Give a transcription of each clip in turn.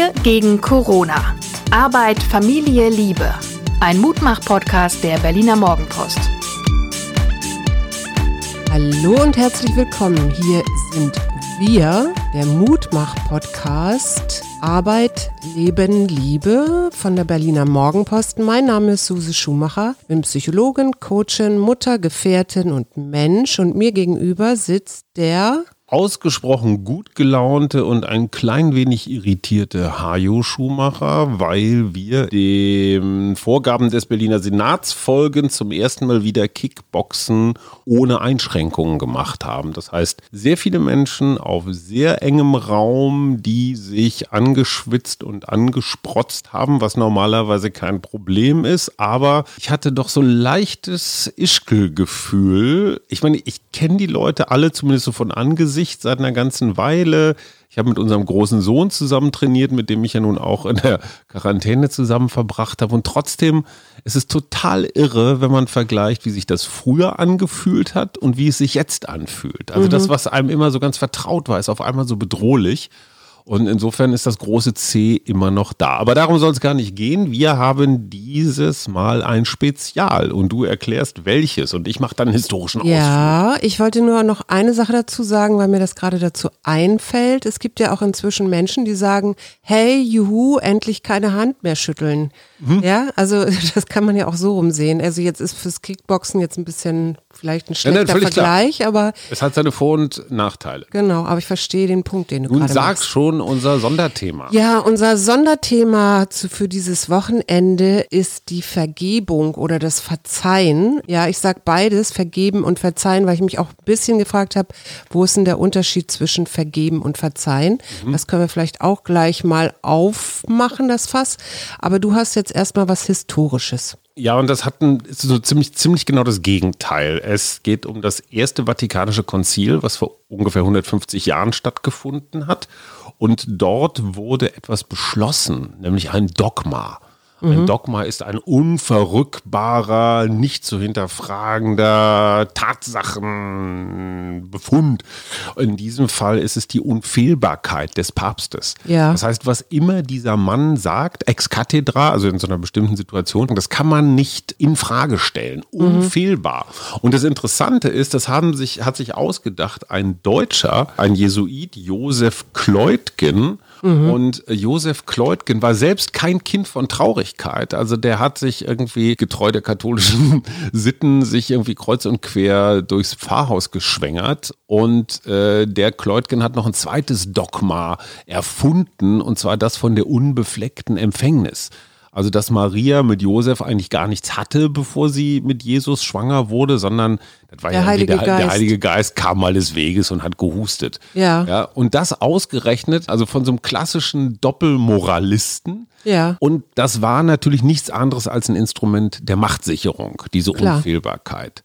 Wir gegen Corona. Arbeit, Familie, Liebe. Ein Mutmach-Podcast der Berliner Morgenpost. Hallo und herzlich willkommen. Hier sind wir, der Mutmach-Podcast Arbeit, Leben, Liebe von der Berliner Morgenpost. Mein Name ist Suse Schumacher, bin Psychologin, Coachin, Mutter, Gefährtin und Mensch und mir gegenüber sitzt der ausgesprochen gut gelaunte und ein klein wenig irritierte Hajo Schumacher, weil wir den Vorgaben des Berliner Senats folgend zum ersten Mal wieder Kickboxen ohne Einschränkungen gemacht haben. Das heißt, sehr viele Menschen auf sehr engem Raum, die sich angeschwitzt und angesprotzt haben, was normalerweise kein Problem ist. Aber ich hatte doch so ein leichtes Ischkel-Gefühl. Ich meine, ich kenne die Leute alle zumindest so von Angesicht Gesicht seit einer ganzen Weile. Ich habe mit unserem großen Sohn zusammen trainiert, mit dem ich ja nun auch in der Quarantäne zusammen verbracht habe. Und trotzdem ist es total irre, wenn man vergleicht, wie sich das früher angefühlt hat und wie es sich jetzt anfühlt. Also mhm. das, was einem immer so ganz vertraut war, ist auf einmal so bedrohlich. Und insofern ist das große C immer noch da. Aber darum soll es gar nicht gehen. Wir haben dieses Mal ein Spezial und du erklärst welches und ich mache dann einen historischen Ausflug. Ja, ich wollte nur noch eine Sache dazu sagen, weil mir das gerade dazu einfällt. Es gibt ja auch inzwischen Menschen, die sagen, hey, juhu, endlich keine Hand mehr schütteln. Mhm. Ja, also das kann man ja auch so rumsehen. Also jetzt ist fürs Kickboxen jetzt ein bisschen vielleicht ein schlechter ja, Vergleich, klar. aber es hat seine Vor- und Nachteile. Genau, aber ich verstehe den Punkt, den du, du gerade sagst schon unser Sonderthema. Ja, unser Sonderthema zu, für dieses Wochenende ist die Vergebung oder das Verzeihen. Ja, ich sag beides, vergeben und verzeihen, weil ich mich auch ein bisschen gefragt habe, wo ist denn der Unterschied zwischen vergeben und verzeihen? Mhm. Das können wir vielleicht auch gleich mal aufmachen, das Fass. Aber du hast jetzt erstmal was Historisches. Ja, und das hat ein, so ziemlich, ziemlich genau das Gegenteil. Es geht um das erste Vatikanische Konzil, was vor ungefähr 150 Jahren stattgefunden hat. Und dort wurde etwas beschlossen, nämlich ein Dogma. Ein mhm. Dogma ist ein unverrückbarer, nicht zu hinterfragender Tatsachenbefund. In diesem Fall ist es die Unfehlbarkeit des Papstes. Ja. Das heißt, was immer dieser Mann sagt, ex cathedra, also in so einer bestimmten Situation, das kann man nicht in Frage stellen. Mhm. Unfehlbar. Mhm. Und das Interessante ist, das haben sich, hat sich ausgedacht ein Deutscher, ein Jesuit, Josef Kleutgen, Mhm. Und Josef Kleutgen war selbst kein Kind von Traurigkeit. Also der hat sich irgendwie getreu der katholischen Sitten sich irgendwie kreuz und quer durchs Pfarrhaus geschwängert. Und äh, der Kleutgen hat noch ein zweites Dogma erfunden, und zwar das von der unbefleckten Empfängnis. Also, dass Maria mit Josef eigentlich gar nichts hatte, bevor sie mit Jesus schwanger wurde, sondern das war der ja Heilige der, Geist. der Heilige Geist kam mal des Weges und hat gehustet. Ja. ja. Und das ausgerechnet, also von so einem klassischen Doppelmoralisten. Ja. Und das war natürlich nichts anderes als ein Instrument der Machtsicherung, diese Klar. Unfehlbarkeit.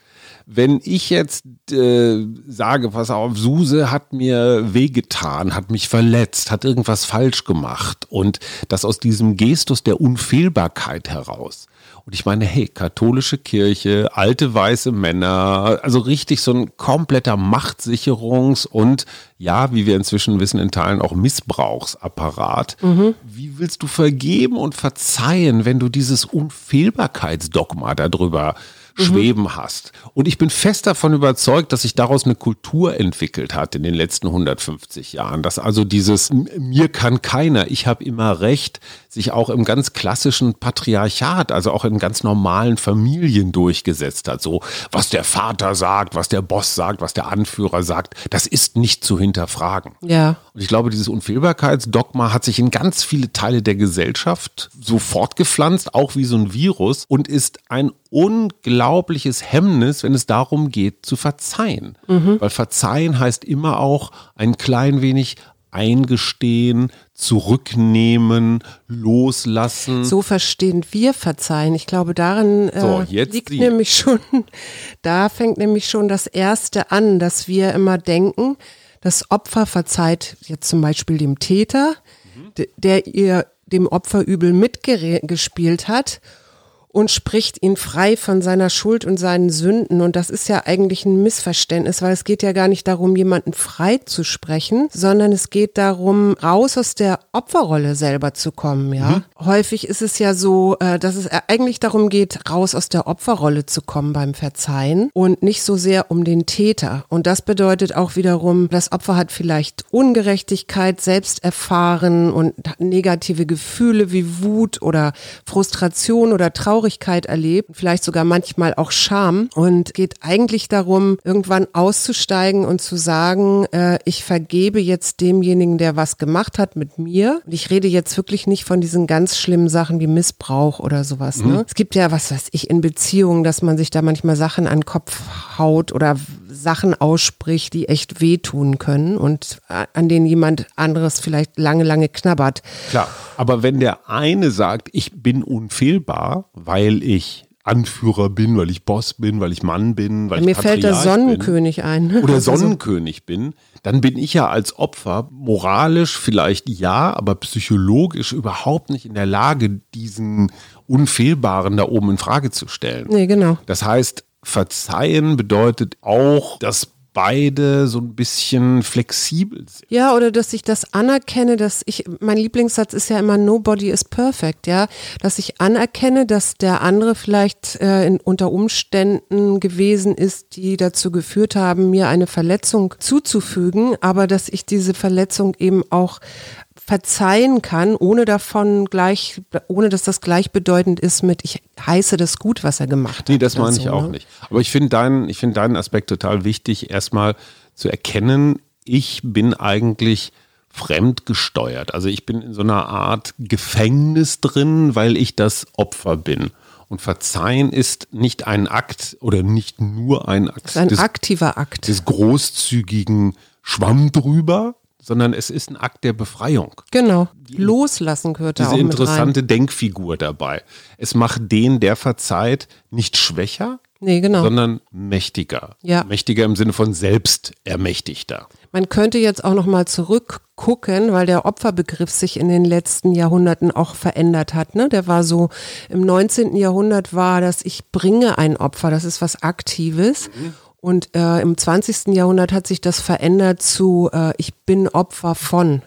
Wenn ich jetzt äh, sage, pass auf, Suse hat mir wehgetan, hat mich verletzt, hat irgendwas falsch gemacht und das aus diesem Gestus der Unfehlbarkeit heraus. Und ich meine, hey, katholische Kirche, alte weiße Männer, also richtig so ein kompletter Machtsicherungs- und ja, wie wir inzwischen wissen, in Teilen auch Missbrauchsapparat. Mhm. Wie willst du vergeben und verzeihen, wenn du dieses Unfehlbarkeitsdogma darüber Mhm. Schweben hast. Und ich bin fest davon überzeugt, dass sich daraus eine Kultur entwickelt hat in den letzten 150 Jahren. Dass also dieses mir kann keiner, ich habe immer recht, sich auch im ganz klassischen Patriarchat, also auch in ganz normalen Familien durchgesetzt hat. So, was der Vater sagt, was der Boss sagt, was der Anführer sagt, das ist nicht zu hinterfragen. Ja. Und ich glaube, dieses Unfehlbarkeitsdogma hat sich in ganz viele Teile der Gesellschaft so fortgepflanzt, auch wie so ein Virus und ist ein unglaubliches Hemmnis, wenn es darum geht, zu verzeihen. Mhm. Weil verzeihen heißt immer auch ein klein wenig eingestehen, zurücknehmen, loslassen. So verstehen wir verzeihen. Ich glaube, darin äh, so, liegt die. nämlich schon, da fängt nämlich schon das Erste an, dass wir immer denken, das Opfer verzeiht jetzt zum Beispiel dem Täter, mhm. der ihr dem Opfer übel mitgespielt hat und spricht ihn frei von seiner Schuld und seinen Sünden. Und das ist ja eigentlich ein Missverständnis, weil es geht ja gar nicht darum, jemanden frei zu sprechen, sondern es geht darum, raus aus der Opferrolle selber zu kommen, ja. Mhm. Häufig ist es ja so, äh, dass es eigentlich darum geht, raus aus der Opferrolle zu kommen beim Verzeihen und nicht so sehr um den Täter. Und das bedeutet auch wiederum, das Opfer hat vielleicht Ungerechtigkeit selbst erfahren und negative Gefühle wie Wut oder Frustration oder Traurigkeit Traurigkeit erlebt, vielleicht sogar manchmal auch Scham und geht eigentlich darum, irgendwann auszusteigen und zu sagen, äh, ich vergebe jetzt demjenigen, der was gemacht hat mit mir. Und ich rede jetzt wirklich nicht von diesen ganz schlimmen Sachen wie Missbrauch oder sowas. Ne? Mhm. Ne? Es gibt ja, was weiß ich, in Beziehungen, dass man sich da manchmal Sachen an den Kopf haut oder Sachen ausspricht, die echt wehtun können und äh, an denen jemand anderes vielleicht lange, lange knabbert. Klar, aber wenn der eine sagt, ich bin unfehlbar, weil ich Anführer bin, weil ich Boss bin, weil ich Mann bin, weil Mir ich Mir fällt der Sonnenkönig bin, ein. Oder also Sonnenkönig bin, dann bin ich ja als Opfer moralisch vielleicht ja, aber psychologisch überhaupt nicht in der Lage, diesen Unfehlbaren da oben in Frage zu stellen. Nee, genau. Das heißt, verzeihen bedeutet auch, dass beide so ein bisschen flexibel sind. Ja, oder dass ich das anerkenne, dass ich, mein Lieblingssatz ist ja immer nobody is perfect, ja, dass ich anerkenne, dass der andere vielleicht äh, in, unter Umständen gewesen ist, die dazu geführt haben, mir eine Verletzung zuzufügen, aber dass ich diese Verletzung eben auch verzeihen kann, ohne davon gleich, ohne dass das gleichbedeutend ist mit, ich heiße das gut, was er gemacht hat. Nee, das meine ich so, auch ne? nicht. Aber ich finde deinen, ich finde deinen Aspekt total wichtig, erstmal zu erkennen, ich bin eigentlich fremdgesteuert. Also ich bin in so einer Art Gefängnis drin, weil ich das Opfer bin. Und Verzeihen ist nicht ein Akt oder nicht nur ein Akt. Ein des, aktiver Akt. Des großzügigen Schwamm drüber, sondern es ist ein Akt der Befreiung. Genau. Loslassen gehört da auch Diese interessante Denkfigur dabei. Es macht den, der verzeiht, nicht schwächer, nee, genau. sondern mächtiger. Ja. Mächtiger im Sinne von selbstermächtigter. Man könnte jetzt auch noch mal zurückgucken, weil der Opferbegriff sich in den letzten Jahrhunderten auch verändert hat. Ne? Der war so im 19. Jahrhundert war das ich bringe ein Opfer, das ist was Aktives. Mhm. Und äh, im 20. Jahrhundert hat sich das verändert zu äh, ich bin Opfer von.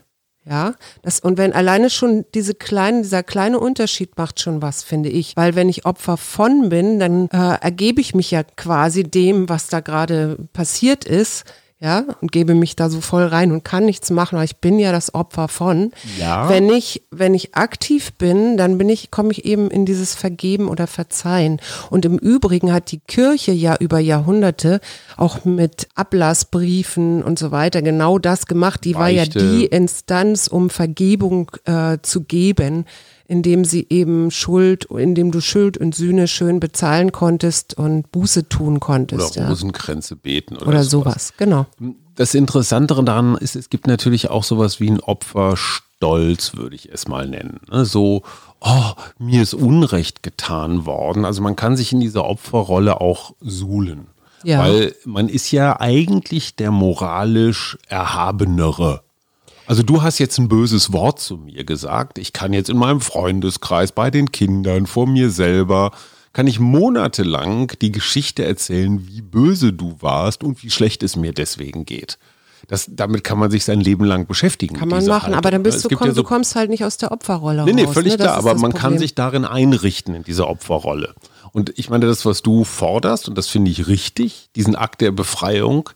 Ja, das, und wenn alleine schon diese kleinen, dieser kleine Unterschied macht schon was, finde ich. Weil wenn ich Opfer von bin, dann äh, ergebe ich mich ja quasi dem, was da gerade passiert ist ja, und gebe mich da so voll rein und kann nichts machen, weil ich bin ja das Opfer von. Ja. Wenn ich, wenn ich aktiv bin, dann bin ich, komme ich eben in dieses Vergeben oder Verzeihen. Und im Übrigen hat die Kirche ja über Jahrhunderte auch mit Ablassbriefen und so weiter genau das gemacht. Die Beichte. war ja die Instanz, um Vergebung äh, zu geben indem sie eben Schuld, indem du Schuld und Sühne schön bezahlen konntest und Buße tun konntest. Oder Rosenkränze ja. beten oder, oder sowas. sowas. Genau. Das Interessantere daran ist, es gibt natürlich auch sowas wie ein Opferstolz, würde ich es mal nennen. Ne? So, oh, mir ist Unrecht getan worden. Also man kann sich in dieser Opferrolle auch suhlen. Ja. Weil man ist ja eigentlich der moralisch Erhabenere. Also du hast jetzt ein böses Wort zu mir gesagt. Ich kann jetzt in meinem Freundeskreis, bei den Kindern, vor mir selber, kann ich monatelang die Geschichte erzählen, wie böse du warst und wie schlecht es mir deswegen geht. Das, damit kann man sich sein Leben lang beschäftigen. Kann man machen, Haltung. aber dann bist du, komm, ja so, du kommst halt nicht aus der Opferrolle nee, nee, raus. Nee, völlig ne? klar, aber man Problem. kann sich darin einrichten in dieser Opferrolle. Und ich meine, das, was du forderst, und das finde ich richtig, diesen Akt der Befreiung,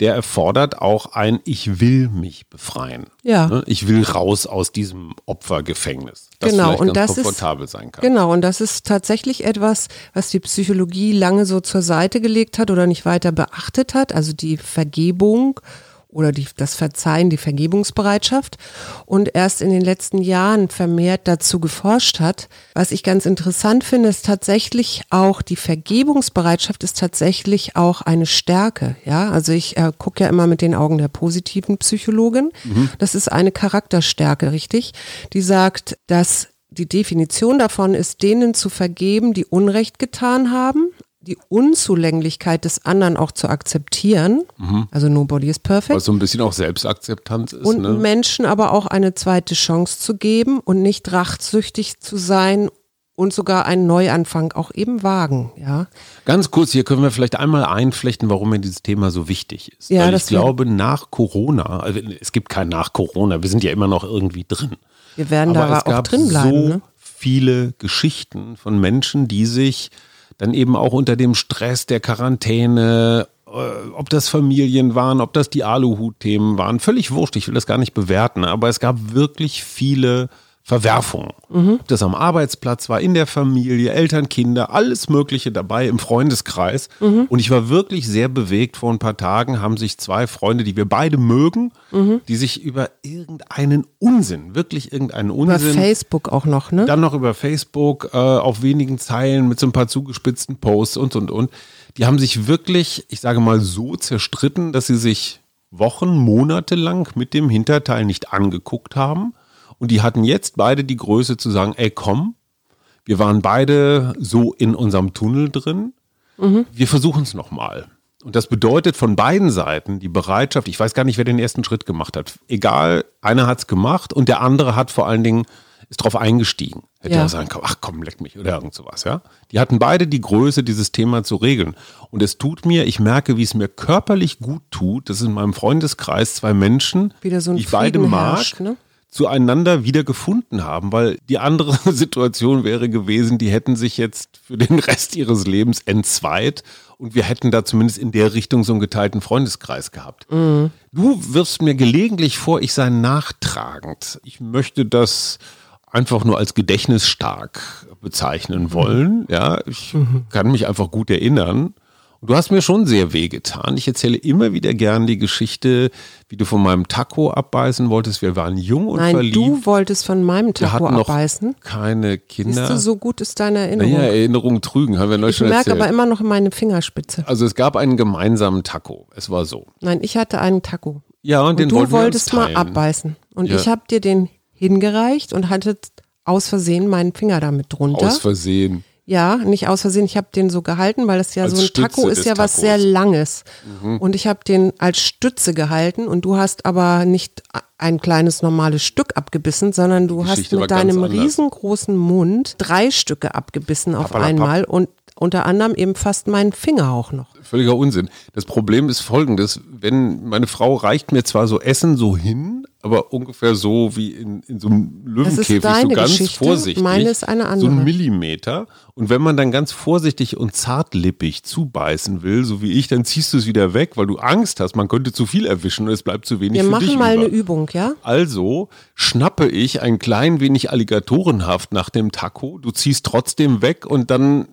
der erfordert auch ein Ich will mich befreien. Ja. Ne? Ich will raus aus diesem Opfergefängnis. Das genau, und das komfortabel ist, sein kann. Genau, und das ist tatsächlich etwas, was die Psychologie lange so zur Seite gelegt hat oder nicht weiter beachtet hat. Also die Vergebung oder die, das Verzeihen, die Vergebungsbereitschaft und erst in den letzten Jahren vermehrt dazu geforscht hat. Was ich ganz interessant finde, ist tatsächlich auch die Vergebungsbereitschaft ist tatsächlich auch eine Stärke. Ja, also ich äh, gucke ja immer mit den Augen der positiven Psychologin. Mhm. Das ist eine Charakterstärke, richtig? Die sagt, dass die Definition davon ist, denen zu vergeben, die Unrecht getan haben, die Unzulänglichkeit des anderen auch zu akzeptieren. Mhm. Also nobody is perfect. Was so ein bisschen auch Selbstakzeptanz ist. Und ne? Menschen aber auch eine zweite Chance zu geben und nicht rachsüchtig zu sein und sogar einen Neuanfang auch eben wagen, ja. Ganz kurz, hier können wir vielleicht einmal einflechten, warum mir dieses Thema so wichtig ist. Ja, Weil ich glaube, nach Corona, also es gibt kein nach Corona, wir sind ja immer noch irgendwie drin. Wir werden Aber da auch drin bleiben, so ne? viele Geschichten von Menschen, die sich dann eben auch unter dem Stress der Quarantäne, äh, ob das Familien waren, ob das die Aluhut-Themen waren, völlig wurscht, ich will das gar nicht bewerten, aber es gab wirklich viele Verwerfungen. Ob das am Arbeitsplatz war, in der Familie, Eltern, Kinder, alles Mögliche dabei im Freundeskreis. Und ich war wirklich sehr bewegt. Vor ein paar Tagen haben sich zwei Freunde, die wir beide mögen, die sich über irgendeinen Unsinn, wirklich irgendeinen Über Unsinn, Facebook auch noch, ne? dann noch über Facebook äh, auf wenigen Zeilen mit so ein paar zugespitzten Posts und und und. Die haben sich wirklich, ich sage mal, so zerstritten, dass sie sich Wochen, Monate lang mit dem Hinterteil nicht angeguckt haben. Und die hatten jetzt beide die Größe zu sagen, ey komm, wir waren beide so in unserem Tunnel drin. Wir versuchen es nochmal. Und das bedeutet von beiden Seiten die Bereitschaft, ich weiß gar nicht, wer den ersten Schritt gemacht hat. Egal, einer hat es gemacht und der andere hat vor allen Dingen, ist drauf eingestiegen. Hätte Ja. auch sagen können, ach komm, leck mich oder irgend sowas, ja. Die hatten beide die Größe, dieses Thema zu regeln. Und es tut mir, ich merke, wie es mir körperlich gut tut, dass in meinem Freundeskreis zwei Menschen, Wieder so die ich beide mag, herrscht, ne? Zueinander wieder gefunden haben, weil die andere Situation wäre gewesen, die hätten sich jetzt für den Rest ihres Lebens entzweit und wir hätten da zumindest in der Richtung so einen geteilten Freundeskreis gehabt. Du wirfst mir gelegentlich vor, ich sei nachtragend. Ich möchte das einfach nur als gedächtnisstark bezeichnen wollen. Ja, ich kann mich einfach gut erinnern. Du hast mir schon sehr wehgetan. Ich erzähle immer wieder gern die Geschichte, wie du von meinem Taco abbeißen wolltest. Wir waren jung und Nein, verliebt. du wolltest von meinem Taco abbeißen. keine Siehst Kinder. du, so gut ist deine Erinnerung. naja, Erinnerungen trügen, haben wir neulich ich schon merke erzählt. aber immer noch meine Fingerspitze. also es gab einen gemeinsamen Taco. Es war so. Nein, ich hatte einen Taco. Ja, und, Und den du wollten wolltest wir uns mal abbeißen. Und Ja. ich habe dir den hingereicht und hatte aus Versehen meinen Finger damit drunter. Aus Versehen. Ja, nicht aus Versehen. Ich habe den so gehalten, weil das ja Als so ein Stütze Taco ist ja was Tacos. sehr Langes. Mhm. Und ich habe den als Stütze gehalten und du hast aber nicht ein kleines normales Stück abgebissen, sondern du hast mit deinem riesengroßen Mund drei Stücke abgebissen auf Papperlapapp. einmal und unter anderem eben fast meinen Finger auch noch. Völliger Unsinn. Das Problem ist folgendes, wenn meine Frau reicht mir zwar so Essen so hin, aber ungefähr so wie in, in so einem Löwenkäfig, so ganz Geschichte, vorsichtig. meine ist eine So andere. ein Millimeter. Und wenn man dann ganz vorsichtig und zartlippig zubeißen will, so wie ich, dann ziehst du es wieder weg, weil du Angst hast, man könnte zu viel erwischen und es bleibt zu wenig Wir für dich machen mal über. eine Übung, ja? Also schnappe ich ein klein wenig alligatorenhaft nach dem Taco. Du ziehst trotzdem weg und dann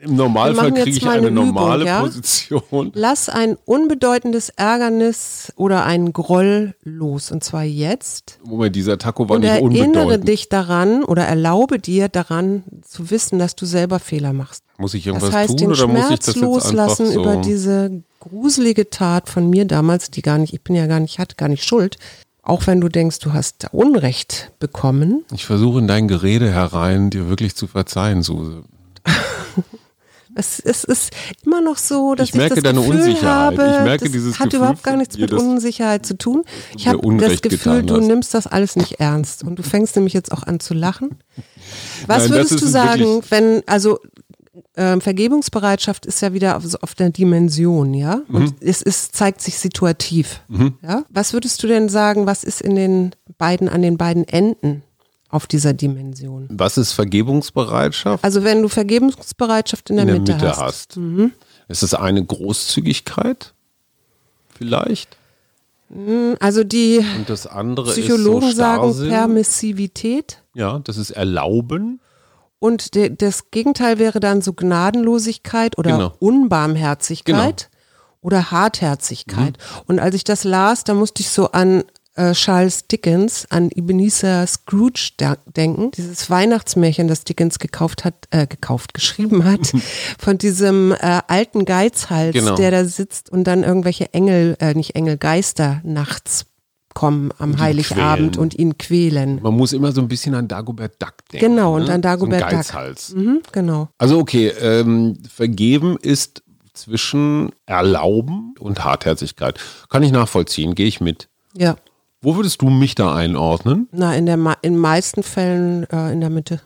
im Normalfall machen jetzt kriege ich eine, eine Übung, normale ja? Position. Lass ein unbedeutendes Ärgernis oder einen Groll los. Und zwar jetzt. Moment, dieser Taco war Und nicht erinnere unbedeutend. dich daran oder erlaube dir daran zu wissen, dass du selber Fehler machst. Muss ich Das irgendwas heißt, tun den oder muss ich Schmerz das jetzt loslassen so? über diese gruselige Tat von mir damals, die gar nicht, ich bin ja gar nicht, ich hatte gar nicht Schuld. Auch wenn du denkst, du hast Unrecht bekommen. ich versuche in dein Gerede herein, dir wirklich zu verzeihen, Suse. Es, es ist immer noch so, dass Ich ich, merke das deine Gefühl Unsicherheit. habe, Ich merke das dieses hat Gefühl überhaupt gar nichts mit Unsicherheit zu tun. Ich habe das Gefühl, du hast. nimmst das alles nicht ernst und du fängst nämlich jetzt auch an zu lachen. Was Nein, würdest du sagen, wenn also ähm, Vergebungsbereitschaft ist ja wieder auf, auf der Dimension, ja, und Mhm. es ist, zeigt sich situativ. Ja? Was würdest du denn sagen, was ist in den beiden, an den beiden Enden auf dieser Dimension? Was ist Vergebungsbereitschaft? Also wenn du Vergebungsbereitschaft in der, in der Mitte, Mitte hast. hast. Ist das eine Großzügigkeit? Vielleicht? Also die Und das andere Psychologen ist so sagen. Permissivität Ja, das ist Erlauben. und de, das Gegenteil wäre dann so Gnadenlosigkeit oder Genau. Unbarmherzigkeit oder Hartherzigkeit. Mhm. Und als ich das las, da musste ich so an äh, Charles Dickens, an Ebenezer Scrooge denken. Dieses Weihnachtsmärchen, das Dickens gekauft hat, äh, gekauft, geschrieben hat, von diesem äh, alten Geizhals, Genau. der da sitzt und dann irgendwelche Engel, äh, nicht Engel, Geister nachts kommen am ihn Heiligabend quälen. und ihn quälen. Man muss immer so ein bisschen an Dagobert Duck denken. Genau, und ne? an Dagobert so ein Duck. Geizhals. Mhm, genau. Also okay, ähm, vergeben ist zwischen Erlauben und Hartherzigkeit. Kann ich nachvollziehen, gehe ich mit. Ja. Wo würdest du mich da einordnen? Na, in der ma- in meisten Fällen äh, in der Mitte.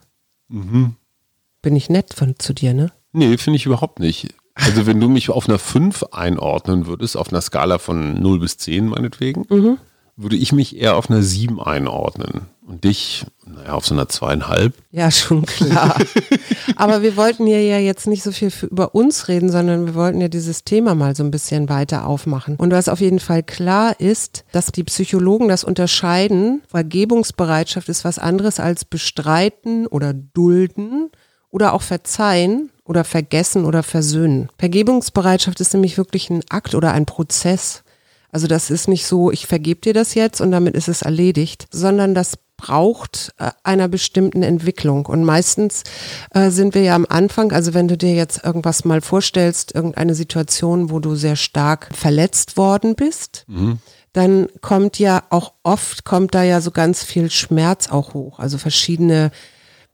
bin ich nett von, zu dir, ne? Nee, finde ich überhaupt nicht. Also wenn du mich auf einer 5 einordnen würdest, auf einer Skala von 0 bis 10 meinetwegen, mhm. Würde ich mich eher auf einer 7 einordnen. Und dich, naja, auf so einer zweieinhalb. Ja, schon klar. Aber wir wollten ja, ja jetzt nicht so viel für, über uns reden, sondern wir wollten ja dieses Thema mal so ein bisschen weiter aufmachen. Und was auf jeden Fall klar ist, dass die Psychologen das unterscheiden. Vergebungsbereitschaft ist was anderes als bestreiten oder dulden oder auch verzeihen oder vergessen oder versöhnen. Vergebungsbereitschaft ist nämlich wirklich ein Akt oder ein Prozess. Also das ist nicht so, ich vergebe dir das jetzt und damit ist es erledigt, sondern das braucht äh, einer bestimmten Entwicklung. Und meistens äh, sind wir ja am Anfang, also wenn du dir jetzt irgendwas mal vorstellst, irgendeine Situation, wo du sehr stark verletzt worden bist, mhm. dann kommt ja auch oft, kommt da ja so ganz viel Schmerz auch hoch. Also verschiedene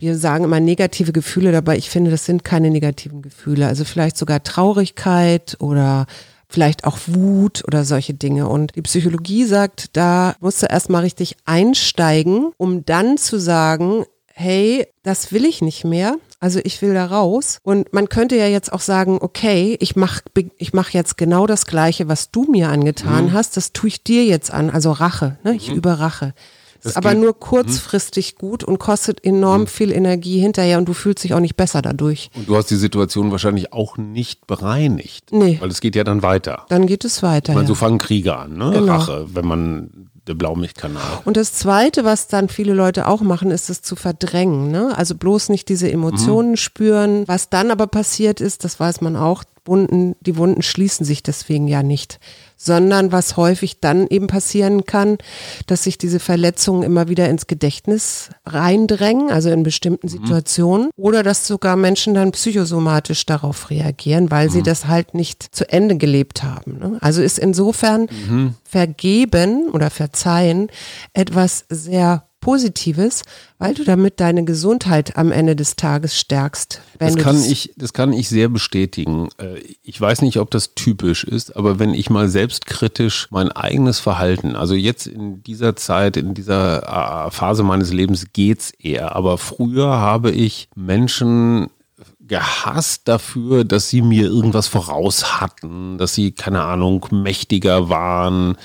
wir sagen immer negative Gefühle dabei. Ich finde, das sind keine negativen Gefühle. Also vielleicht sogar Traurigkeit oder vielleicht auch Wut oder solche Dinge. Und die Psychologie sagt, da musst du erstmal richtig einsteigen, um dann zu sagen, hey, das will ich nicht mehr. Also ich will da raus. Und man könnte ja jetzt auch sagen, okay, ich mach, ich mach jetzt genau das Gleiche, was du mir angetan mhm. hast. Das tue ich dir jetzt an. Also Rache. Ne? Ich mhm. überrache. Das ist aber nur mhm. kurzfristig mhm. gut und kostet enorm mhm. viel Energie hinterher und du fühlst dich auch nicht besser dadurch. Und du hast die Situation wahrscheinlich auch nicht bereinigt. Nee. Weil es geht ja dann weiter. Dann geht es weiter. Ich meine, ja. so fangen Kriege an, ne? Genau. Rache, wenn man der Blaumilchkanal. Und das Zweite, was dann viele Leute auch machen, ist es zu verdrängen. Ne? Also bloß nicht diese Emotionen mhm. spüren. Was dann aber passiert ist, das weiß man auch, Wunden, die Wunden schließen sich deswegen ja nicht sondern was häufig dann eben passieren kann, dass sich diese Verletzungen immer wieder ins Gedächtnis reindrängen, also in bestimmten mhm. Situationen, oder dass sogar Menschen dann psychosomatisch darauf reagieren, weil mhm. sie das halt nicht zu Ende gelebt haben. Ne? Also ist insofern mhm. vergeben oder verzeihen etwas sehr Positives, weil du damit deine Gesundheit am Ende des Tages stärkst. das, kann das ich, das kann ich sehr bestätigen. Äh, ich weiß nicht, ob das typisch ist, aber wenn ich mal selbstkritisch mein eigenes Verhalten, also jetzt in dieser Zeit, in dieser äh, Phase meines Lebens geht's eher, aber früher habe ich Menschen gehasst dafür, dass sie mir irgendwas voraus hatten, dass sie, keine Ahnung, mächtiger waren,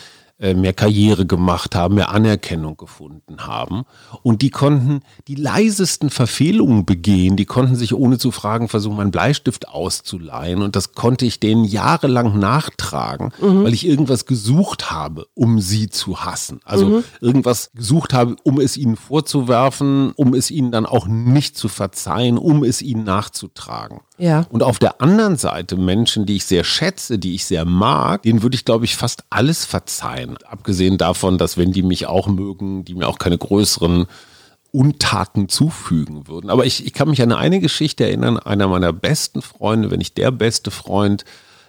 mehr Karriere gemacht haben, mehr Anerkennung gefunden haben. Und die konnten die leisesten Verfehlungen begehen. Die konnten sich ohne zu fragen versuchen, einen Bleistift auszuleihen. Und das konnte ich denen jahrelang nachtragen, mhm. weil ich irgendwas gesucht habe, um sie zu hassen. Also mhm. irgendwas gesucht habe, um es ihnen vorzuwerfen, um es ihnen dann auch nicht zu verzeihen, um es ihnen nachzutragen. Ja. Und auf der anderen Seite Menschen, die ich sehr schätze, die ich sehr mag, denen würde ich, glaube ich, fast alles verzeihen. Abgesehen davon, dass wenn die mich auch mögen, die mir auch keine größeren Untaten zufügen würden. Aber ich, ich kann mich an eine Geschichte erinnern, einer meiner besten Freunde, wenn nicht der beste Freund,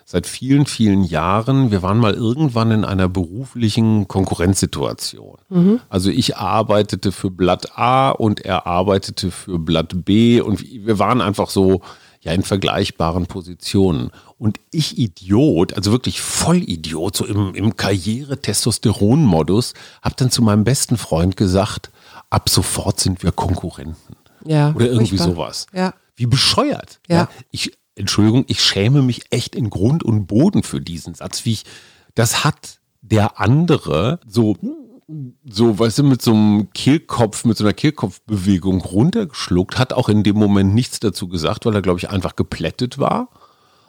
seit vielen, vielen Jahren. Wir waren mal irgendwann in einer beruflichen Konkurrenzsituation. Mhm. Also ich arbeitete für Blatt A und er arbeitete für Blatt B und wir waren einfach so, ja in vergleichbaren Positionen. Und ich Idiot, also wirklich Vollidiot, so im, im Karriere-Testosteron-Modus, habe dann zu meinem besten Freund gesagt, ab sofort sind wir Konkurrenten. Ja. Oder irgendwie furchtbar. sowas. Ja. Wie bescheuert. Ja. ja. Ich, Entschuldigung, ich schäme mich echt in Grund und Boden für diesen Satz, wie ich, das hat der andere so so, weißt du, mit so einem Kehlkopf, mit so einer Kehlkopfbewegung runtergeschluckt, hat auch in dem Moment nichts dazu gesagt, weil er, glaube ich, einfach geplättet war.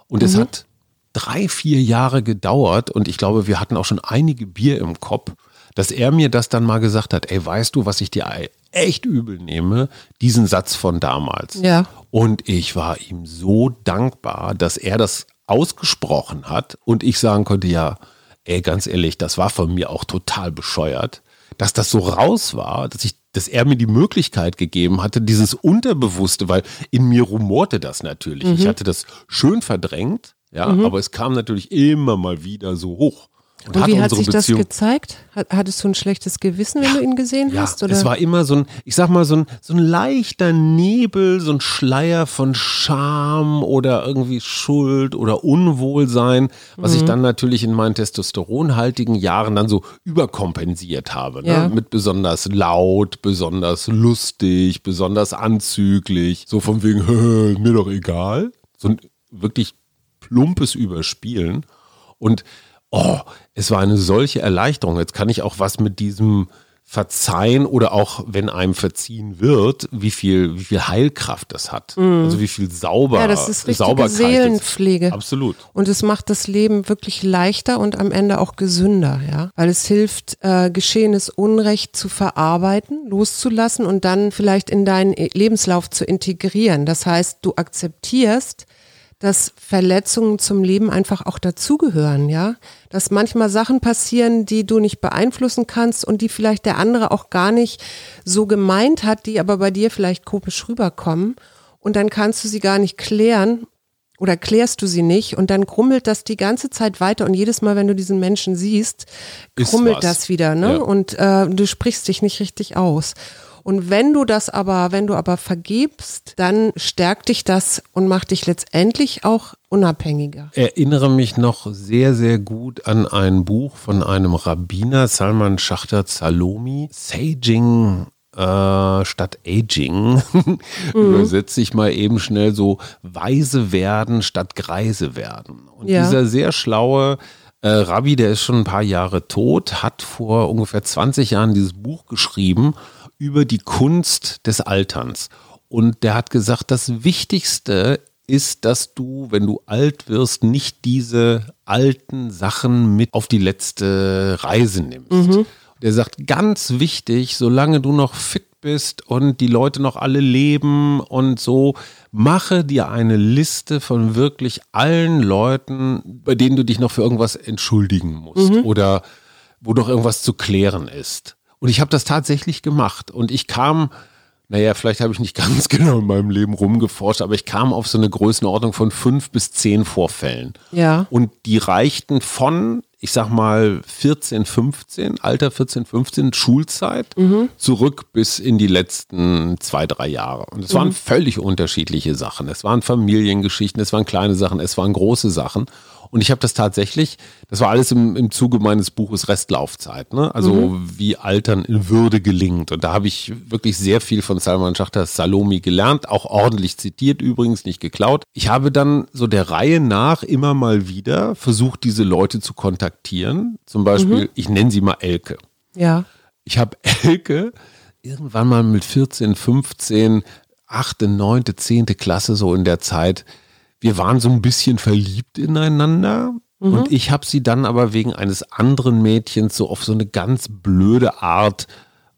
Und mhm. es hat drei, vier Jahre gedauert und ich glaube, wir hatten auch schon einige Bier im Kopf, dass er mir das dann mal gesagt hat, ey, weißt du, was ich dir echt übel nehme? Diesen Satz von damals. Ja. Und ich war ihm so dankbar, dass er das ausgesprochen hat und ich sagen konnte, ja, ey, ganz ehrlich, das war von mir auch total bescheuert, dass das so raus war, dass ich, dass er mir die Möglichkeit gegeben hatte, dieses Unterbewusste, weil in mir rumorte das natürlich. Mhm. Ich hatte das schön verdrängt, ja, mhm. aber es kam natürlich immer mal wieder so hoch. Und, Und wie hat sich das Beziehung gezeigt? Hat, hattest du ein schlechtes Gewissen, wenn du ihn gesehen ja, hast? Oder? es war immer so ein, ich sag mal, so ein, so ein leichter Nebel, so ein Schleier von Scham oder irgendwie Schuld oder Unwohlsein, was Mhm. ich dann natürlich in meinen testosteronhaltigen Jahren dann so überkompensiert habe. Ne? Ja. Mit besonders laut, besonders lustig, besonders anzüglich, so von wegen, mir doch egal. So ein wirklich plumpes Überspielen. Und oh, es war eine solche Erleichterung. Jetzt kann ich auch was mit diesem Verzeihen oder auch wenn einem verziehen wird, wie viel, wie viel Heilkraft das hat. Also wie viel sauber, ja, das ist richtige Seelenpflege. Absolut. Und es macht das Leben wirklich leichter und am Ende auch gesünder, ja. Weil es hilft, äh, geschehenes Unrecht zu verarbeiten, loszulassen und dann vielleicht in deinen Lebenslauf zu integrieren. Das heißt, du akzeptierst, dass Verletzungen zum Leben einfach auch dazugehören, ja. Dass manchmal Sachen passieren, die du nicht beeinflussen kannst und die vielleicht der andere auch gar nicht so gemeint hat, die aber bei dir vielleicht komisch rüberkommen. Und dann kannst du sie gar nicht klären oder klärst du sie nicht und dann krummelt das die ganze Zeit weiter und jedes Mal, wenn du diesen Menschen siehst, krummelt das wieder, ne? Ja. Und äh, du sprichst dich nicht richtig aus. Und wenn du das aber, wenn du aber vergibst, dann stärkt dich das und macht dich letztendlich auch unabhängiger. erinnere mich noch sehr, sehr gut an ein Buch von einem Rabbiner, Salman Schachter Zalomi, Saging äh, statt Aging. Übersetze ich mal eben schnell so weise werden statt greise werden. Und Ja. dieser sehr schlaue äh, Rabbi, der ist schon ein paar Jahre tot, hat vor ungefähr 20 Jahren dieses Buch geschrieben über die Kunst des Alterns. Und der hat gesagt, das Wichtigste ist, dass du, wenn du alt wirst, nicht diese alten Sachen mit auf die letzte Reise nimmst. Der sagt, ganz wichtig, solange du noch fit bist und die Leute noch alle leben und so, mache dir eine Liste von wirklich allen Leuten, bei denen du dich noch für irgendwas entschuldigen musst oder wo noch irgendwas zu klären ist. Und ich habe das tatsächlich gemacht und ich kam, naja, vielleicht habe ich nicht ganz genau in meinem Leben rumgeforscht, aber ich kam auf so eine Größenordnung von fünf bis zehn Vorfällen. Ja. Und die reichten von, ich sag mal, 14, 15, Alter 14, 15, Schulzeit, zurück bis in die letzten zwei, drei Jahre. Und es waren völlig unterschiedliche Sachen. Es waren Familiengeschichten, es waren kleine Sachen, es waren große Sachen. Und ich habe das tatsächlich, das war alles im, im Zuge meines Buches Restlaufzeit, ne? Also wie Altern in Würde gelingt. Und da habe ich wirklich sehr viel von Salman Schachters Salomi gelernt, auch ordentlich zitiert übrigens, nicht geklaut. Ich habe dann so der Reihe nach immer mal wieder versucht, diese Leute zu kontaktieren. Zum Beispiel, ich nenne sie mal Elke. Ja. Ich habe Elke irgendwann mal mit 14, 15, 8., 9., 10. Klasse so in der Zeit. Wir waren so ein bisschen verliebt ineinander. Und ich habe sie dann aber wegen eines anderen Mädchens so auf so eine ganz blöde Art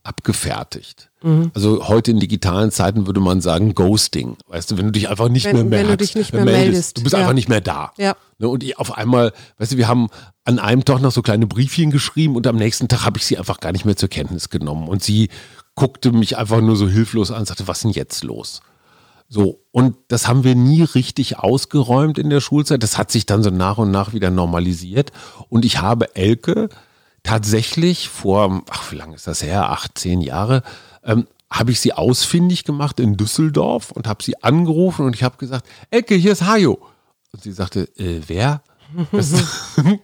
abgefertigt. Also heute in digitalen Zeiten würde man sagen Ghosting. Weißt du, wenn du dich einfach nicht Wenn- mehr merkst, wenn du dich nicht mehr meldest. Du bist Ja. einfach nicht mehr da. Ja. Ne, und ich auf einmal, weißt du, wir haben an einem Tag noch so kleine Briefchen geschrieben und am nächsten Tag habe ich sie einfach gar nicht mehr zur Kenntnis genommen. Und sie guckte mich einfach nur so hilflos an und sagte, was ist denn jetzt los? So, und das haben wir nie richtig ausgeräumt in der Schulzeit. Das hat sich dann so nach und nach wieder normalisiert. Und ich habe Elke tatsächlich vor, ach, wie lange ist das her? Acht, zehn Jahre, ähm, habe ich sie ausfindig gemacht in Düsseldorf und habe sie angerufen und ich habe gesagt, Elke, hier ist Hajo. Und sie sagte, äh, wer?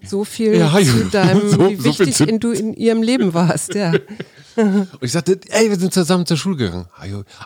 So viel Ja, zu deinem, so- wie so wichtig zu- in, du in ihrem Leben warst, ja. Und ich sagte, ey, wir sind zusammen zur Schule gegangen.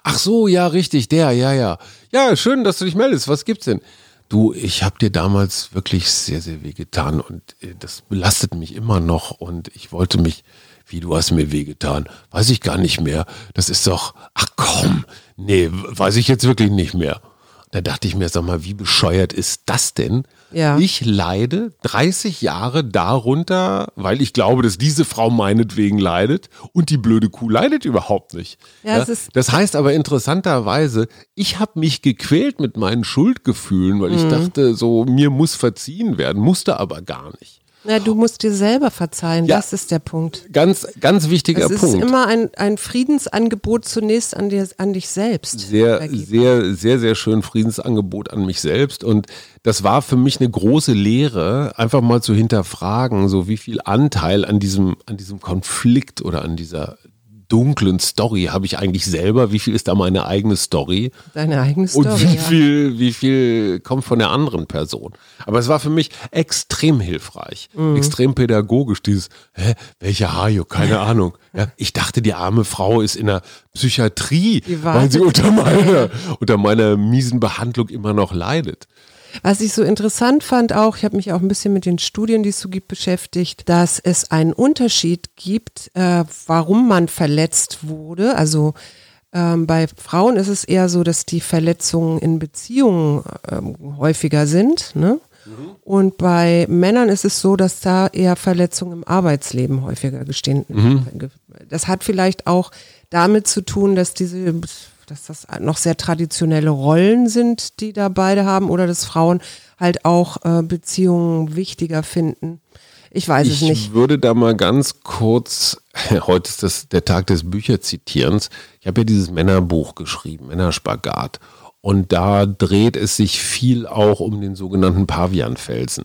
Ach so, ja, richtig, der, ja, ja. Ja, schön, dass du dich meldest. Was gibt's denn? Du, ich habe dir damals wirklich sehr, sehr weh getan und äh, das belastet mich immer noch und ich wollte mich, wie du hast mir wehgetan, weiß ich gar nicht mehr. Das ist doch, ach komm, nee, weiß ich jetzt wirklich nicht mehr. Da dachte ich mir, sag mal, wie bescheuert ist das denn? Ja. Ich leide 30 Jahre darunter, weil ich glaube, dass diese Frau meinetwegen leidet und die blöde Kuh leidet überhaupt nicht. Ja, ist- das heißt aber interessanterweise, ich habe mich gequält mit meinen Schuldgefühlen, weil ich Mhm. dachte, so mir muss verziehen werden, musste aber gar nicht. Na, du musst dir selber verzeihen, Ja. das ist der Punkt. Ganz, ganz wichtiger Es ist Punkt. immer ein, ein Friedensangebot zunächst an, dir, an dich selbst. sehr, sehr, sehr, sehr schön Friedensangebot an mich selbst. Und das war für mich eine große Lehre, einfach mal zu hinterfragen, so wie viel Anteil an diesem, an diesem Konflikt oder an dieser dunklen Story habe ich eigentlich selber? Wie viel ist da meine eigene Story? Deine eigene Und Story. wie ja. viel, wie viel kommt von der anderen Person? Aber es war für mich extrem hilfreich, Mhm. extrem pädagogisch, dieses, hä, welche Hajo, keine Ahnung. Ja, ich dachte, die arme Frau ist in der Psychiatrie, weil sie unter meiner, unter meiner miesen Behandlung immer noch leidet. Was ich so interessant fand auch, ich habe mich auch ein bisschen mit den Studien, die es so gibt, beschäftigt, dass es einen Unterschied gibt, äh, warum man verletzt wurde. Also ähm, bei Frauen ist es eher so, dass die Verletzungen in Beziehungen ähm, häufiger sind. Ne? Und bei Männern ist es so, dass da eher Verletzungen im Arbeitsleben häufiger gestehen. Das hat vielleicht auch damit zu tun, dass diese, dass das noch sehr traditionelle Rollen sind, die da beide haben, oder dass Frauen halt auch äh, Beziehungen wichtiger finden. Ich weiß es Ich nicht. würde da mal ganz kurz, heute ist das der Tag des Bücherzitierens. Ich habe ja dieses Männerbuch geschrieben, Männerspagat. Und da dreht es sich viel auch um den sogenannten Pavianfelsen.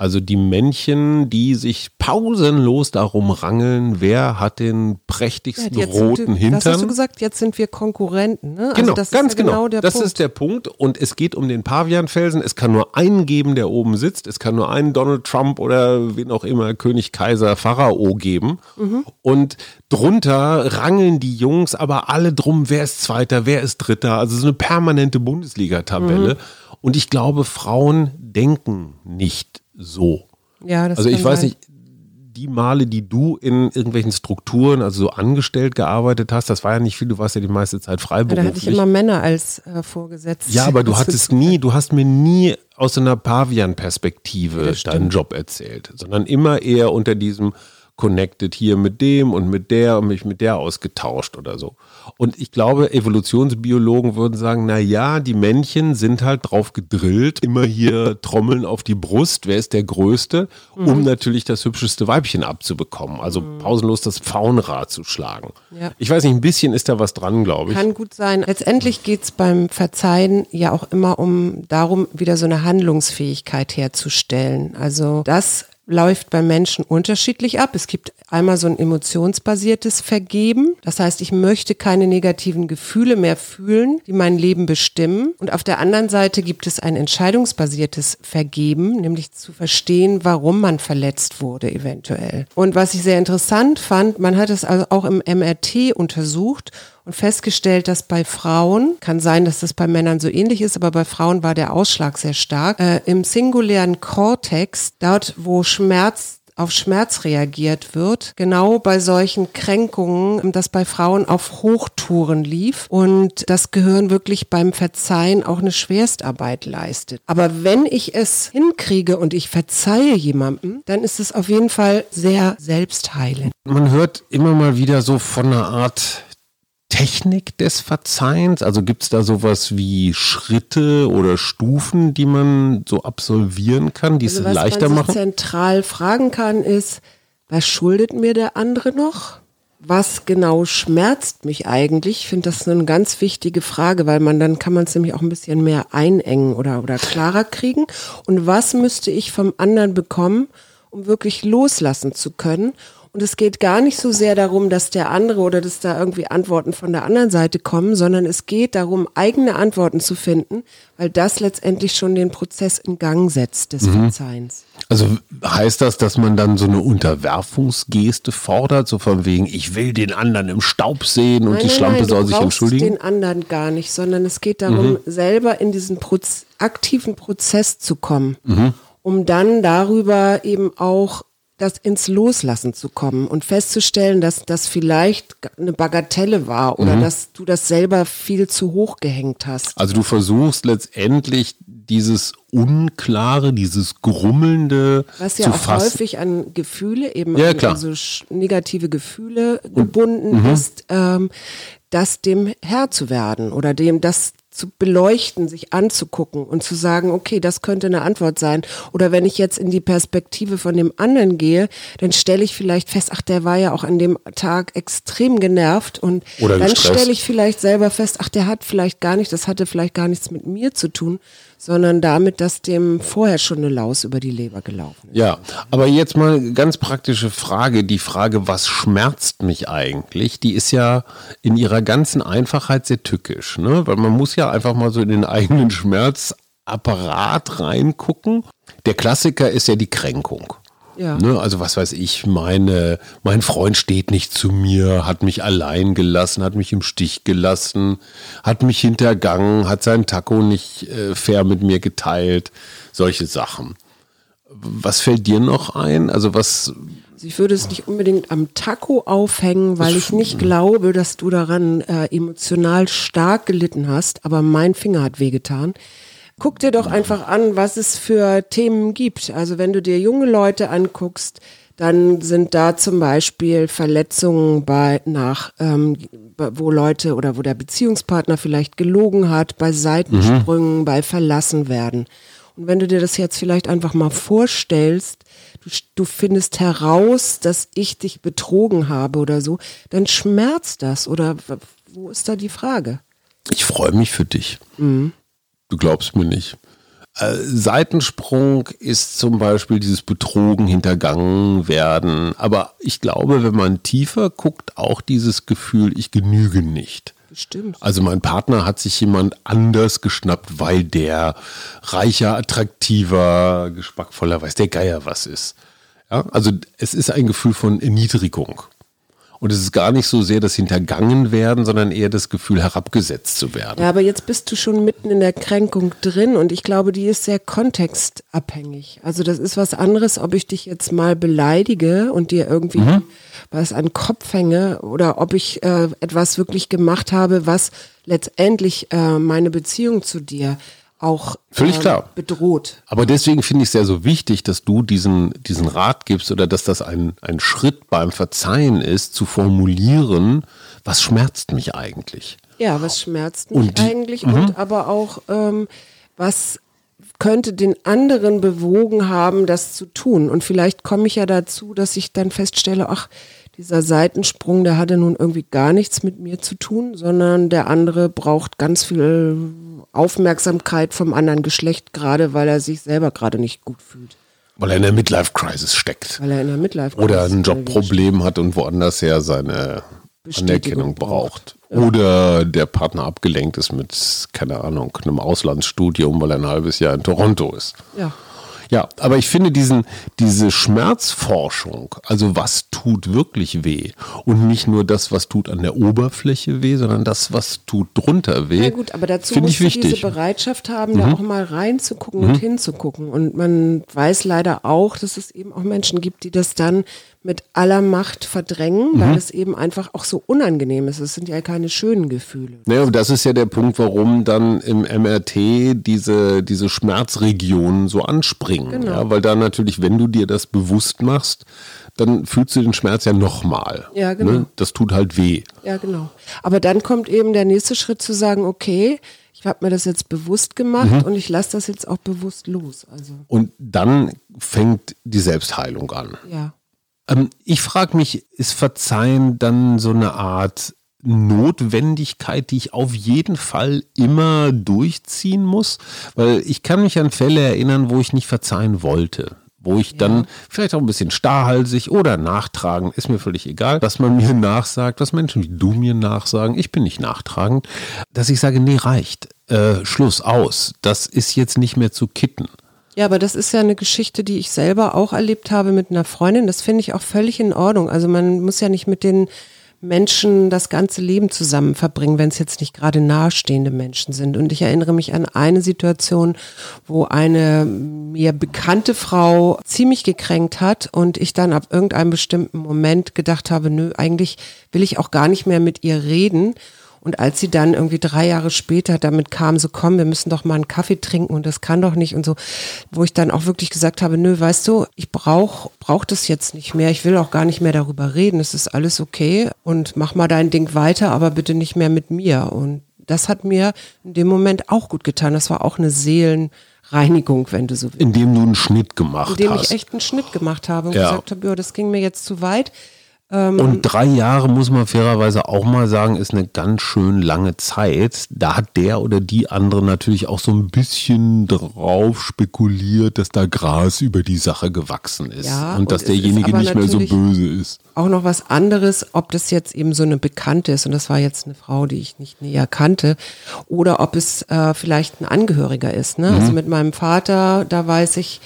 Also die Männchen, die sich pausenlos darum rangeln, wer hat den prächtigsten sind roten Hintern. Das hast du gesagt, jetzt sind wir Konkurrenten. Ne? Genau, also das ganz ist ja genau. genau der das Punkt. ist der Punkt. Und es geht um den Pavianfelsen. Es kann nur einen geben, der oben sitzt. Es kann nur einen Donald Trump oder wen auch immer, König, Kaiser, Pharao geben. Mhm. Und drunter rangeln die Jungs aber alle drum, wer ist Zweiter, wer ist Dritter. Also so eine permanente Bundesliga-Tabelle. Mhm. Und ich glaube, Frauen denken nicht so. ja, das Also ich weiß sein. nicht, die Male, die du in irgendwelchen Strukturen, also so angestellt gearbeitet hast, das war ja nicht viel, du warst ja die meiste Zeit Ja, freiberuflich. da hatte ich immer Männer als äh, Vorgesetzte. Ja, aber du hattest nie, du hast mir nie aus so einer Pavian-Perspektive deinen Job erzählt, sondern immer eher unter diesem connected hier mit dem und mit der und mich mit der ausgetauscht oder so. Und ich glaube, Evolutionsbiologen würden sagen, na ja, die Männchen sind halt drauf gedrillt, immer hier trommeln auf die Brust, wer ist der Größte, Mhm. um natürlich das hübscheste Weibchen abzubekommen, also pausenlos das Pfauenrad zu schlagen. Ja. Ich weiß nicht, ein bisschen ist da was dran, glaube ich. Kann gut sein. Letztendlich geht's beim Verzeihen ja auch immer um darum, wieder so eine Handlungsfähigkeit herzustellen. Also das läuft bei Menschen unterschiedlich ab. Es gibt einmal so ein emotionsbasiertes Vergeben. Das heißt, ich möchte keine negativen Gefühle mehr fühlen, die mein Leben bestimmen. Und auf der anderen Seite gibt es ein entscheidungsbasiertes Vergeben, nämlich zu verstehen, warum man verletzt wurde eventuell. Und was ich sehr interessant fand, man hat es also auch im MRT untersucht und festgestellt, dass bei Frauen, kann sein, dass das bei Männern so ähnlich ist, aber bei Frauen war der Ausschlag sehr stark, äh, im singulären Kortex, dort wo Schmerz auf Schmerz reagiert wird, genau bei solchen Kränkungen, das bei Frauen auf Hochtouren lief und das Gehirn wirklich beim Verzeihen auch eine Schwerstarbeit leistet. Aber wenn ich es hinkriege und ich verzeihe jemandem, dann ist es auf jeden Fall sehr selbstheilend. Man hört immer mal wieder so von einer Art Technik des Verzeihens. Also gibt es da sowas wie Schritte oder Stufen, die man so absolvieren kann, die es Also was leichter man machen? zentral fragen kann, ist, was schuldet mir der andere noch? Was genau schmerzt mich eigentlich? Ich finde das eine ganz wichtige Frage, weil man dann kann man es nämlich auch ein bisschen mehr einengen oder, oder klarer kriegen. Und was müsste ich vom anderen bekommen, um wirklich loslassen zu können? Und es geht gar nicht so sehr darum, dass der andere oder dass da irgendwie Antworten von der anderen Seite kommen, sondern es geht darum, eigene Antworten zu finden, weil das letztendlich schon den Prozess in Gang setzt des Verzeihens. Also heißt das, dass man dann so eine Unterwerfungsgeste fordert, so von wegen, ich will den anderen im Staub sehen und Nein, die nein, Schlampe nein, soll sich entschuldigen? den anderen gar nicht, sondern es geht darum, selber in diesen Proz aktiven Prozess zu kommen, um dann darüber eben auch das ins Loslassen zu kommen und festzustellen, dass das vielleicht eine Bagatelle war oder dass du das selber viel zu hoch gehängt hast. Also du versuchst letztendlich dieses Unklare, dieses Grummelnde Was ja zu auch fassen. häufig an Gefühle, eben Ja, an also negative Gefühle gebunden Mhm. ist, ähm, das dem Herr zu werden oder dem das zu beleuchten, sich anzugucken und zu sagen, okay, das könnte eine Antwort sein. Oder wenn ich jetzt in die Perspektive von dem anderen gehe, dann stelle ich vielleicht fest, ach, der war ja auch an dem Tag extrem genervt. Und Oder dann stelle ich vielleicht selber fest, ach, der hat vielleicht gar nicht, das hatte vielleicht gar nichts mit mir zu tun, sondern damit, dass dem vorher schon eine Laus über die Leber gelaufen ist. Ja, aber jetzt mal ganz praktische Frage. Die Frage, was schmerzt mich eigentlich, die ist ja in ihrer ganzen Einfachheit sehr tückisch. Ne? Weil man muss ja einfach mal so in den eigenen Schmerzapparat reingucken. Der Klassiker ist ja die Kränkung. Ja. Ne, also was weiß ich, meine, mein Freund steht nicht zu mir, hat mich allein gelassen, hat mich im Stich gelassen, hat mich hintergangen, hat seinen Taco nicht äh, fair mit mir geteilt, solche Sachen. Was fällt dir noch ein? Also was, Also ich würde es nicht unbedingt am Taco aufhängen, weil ich nicht glaube, dass du daran äh, emotional stark gelitten hast, aber mein Finger hat wehgetan. Guck dir doch einfach an, was es für Themen gibt. Also wenn du dir junge Leute anguckst, dann sind da zum Beispiel Verletzungen bei nach, ähm, wo Leute oder wo der Beziehungspartner vielleicht gelogen hat, bei Seitensprüngen, bei Verlassenwerden. Und wenn du dir das jetzt vielleicht einfach mal vorstellst, du, du findest heraus, dass ich dich betrogen habe oder so, dann schmerzt das. Oder wo ist da die Frage? ich freue mich für dich. Du glaubst mir nicht. Äh, Seitensprung ist zum Beispiel dieses Betrogen, hintergangen werden. Aber ich glaube, wenn man tiefer guckt, auch dieses Gefühl, ich genüge nicht. Bestimmt. Also mein Partner hat sich jemand anders geschnappt, weil der reicher, attraktiver, geschmackvoller, weiß der Geier was ist. Ja, also es ist ein Gefühl von Erniedrigung. Und es ist gar nicht so sehr das Hintergangen werden, sondern eher das Gefühl, herabgesetzt zu werden. Ja, aber jetzt bist du schon mitten in der Kränkung drin und ich glaube, die ist sehr kontextabhängig. Also das ist was anderes, ob ich dich jetzt mal beleidige und dir irgendwie was an den Kopf hänge oder ob ich äh, etwas wirklich gemacht habe, was letztendlich äh, meine Beziehung zu dir auch Völlig äh, klar. bedroht. Aber deswegen finde ich es sehr so wichtig, dass du diesen, diesen Rat gibst oder dass das ein, ein Schritt beim Verzeihen ist, zu formulieren, was schmerzt mich eigentlich. Ja, was schmerzt mich Und eigentlich und aber auch, ähm, was könnte den anderen bewogen haben, das zu tun. Und vielleicht komme ich ja dazu, dass ich dann feststelle, ach, dieser Seitensprung, der hatte nun irgendwie gar nichts mit mir zu tun, sondern der andere braucht ganz viel Aufmerksamkeit vom anderen Geschlecht, gerade weil er sich selber gerade nicht gut fühlt, Weil er in der Midlife-Crisis steckt. weil er in der Midlife Oder ein Jobproblem hat und woanders her seine Anerkennung braucht. Oder der Partner abgelenkt ist mit, keine Ahnung, einem Auslandsstudium, weil er ein halbes Jahr in Toronto ist. Ja. Ja, aber ich finde diesen, diese Schmerzforschung, also was tut wirklich weh und nicht nur das, was tut an der Oberfläche weh, sondern das, was tut drunter weh. Ja gut, aber dazu musst ich du diese wichtig. Mhm. Bereitschaft haben, da auch mal reinzugucken und hinzugucken. Und man weiß leider auch, dass es eben auch Menschen gibt, die das dann mit aller Macht verdrängen, Mhm. weil es eben einfach auch so unangenehm ist. Es sind ja keine schönen Gefühle. Naja, und das ist ja der Punkt, warum dann im MRT diese, diese Schmerzregionen so anspringen. Genau. Ja, weil da natürlich, wenn du dir das bewusst machst, dann fühlst du den Schmerz ja nochmal. Ja, genau. Ne? Das tut halt weh. Ja, genau. Aber dann kommt eben der nächste Schritt zu sagen, okay, ich habe mir das jetzt bewusst gemacht Mhm. und ich lasse das jetzt auch bewusst los. Also, Und dann fängt die Selbstheilung an. ja. Ähm, ich frage mich, ist Verzeihen dann so eine Art Notwendigkeit, die ich auf jeden Fall immer durchziehen muss? Weil ich kann mich an Fälle erinnern, wo ich nicht verzeihen wollte. Wo ich dann vielleicht auch ein bisschen starrhalsig oder nachtragen, ist mir völlig egal, dass man mir nachsagt, was Menschen wie du mir nachsagen, ich bin nicht nachtragend, dass ich sage, nee, reicht, äh, Schluss aus, das ist jetzt nicht mehr zu kitten. Ja, aber das ist ja eine Geschichte, die ich selber auch erlebt habe mit einer Freundin. Das finde ich auch völlig in Ordnung. Also man muss ja nicht mit den Menschen das ganze Leben zusammen verbringen, wenn es jetzt nicht gerade nahestehende Menschen sind. Und ich erinnere mich an eine Situation, wo eine mir bekannte Frau ziemlich gekränkt hat und ich dann ab irgendeinem bestimmten Moment gedacht habe, nö, eigentlich will ich auch gar nicht mehr mit ihr reden. Und als sie dann irgendwie drei Jahre später damit kam, so komm, wir müssen doch mal einen Kaffee trinken und das kann doch nicht und so, wo ich dann auch wirklich gesagt habe, nö, weißt du, ich brauch, brauch das jetzt nicht mehr, ich will auch gar nicht mehr darüber reden, es ist alles okay und mach mal dein Ding weiter, aber bitte nicht mehr mit mir. Und das hat mir in dem Moment auch gut getan. Das war auch eine Seelenreinigung, wenn du so willst. Indem du einen Schnitt gemacht Indem hast. ich echt einen Schnitt gemacht habe und Ja. gesagt habe, ja, das ging mir jetzt zu weit. Und drei Jahre, muss man fairerweise auch mal sagen, ist eine ganz schön lange Zeit. Da hat der oder die andere natürlich auch so ein bisschen drauf spekuliert, dass da Gras über die Sache gewachsen ist. Ja, und dass und ist derjenige nicht mehr so böse ist. Auch noch was anderes, ob das jetzt eben so eine Bekannte ist und das war jetzt eine Frau, die ich nicht näher kannte, oder ob es äh, vielleicht ein Angehöriger ist. Ne? Also mit meinem Vater, da weiß ich,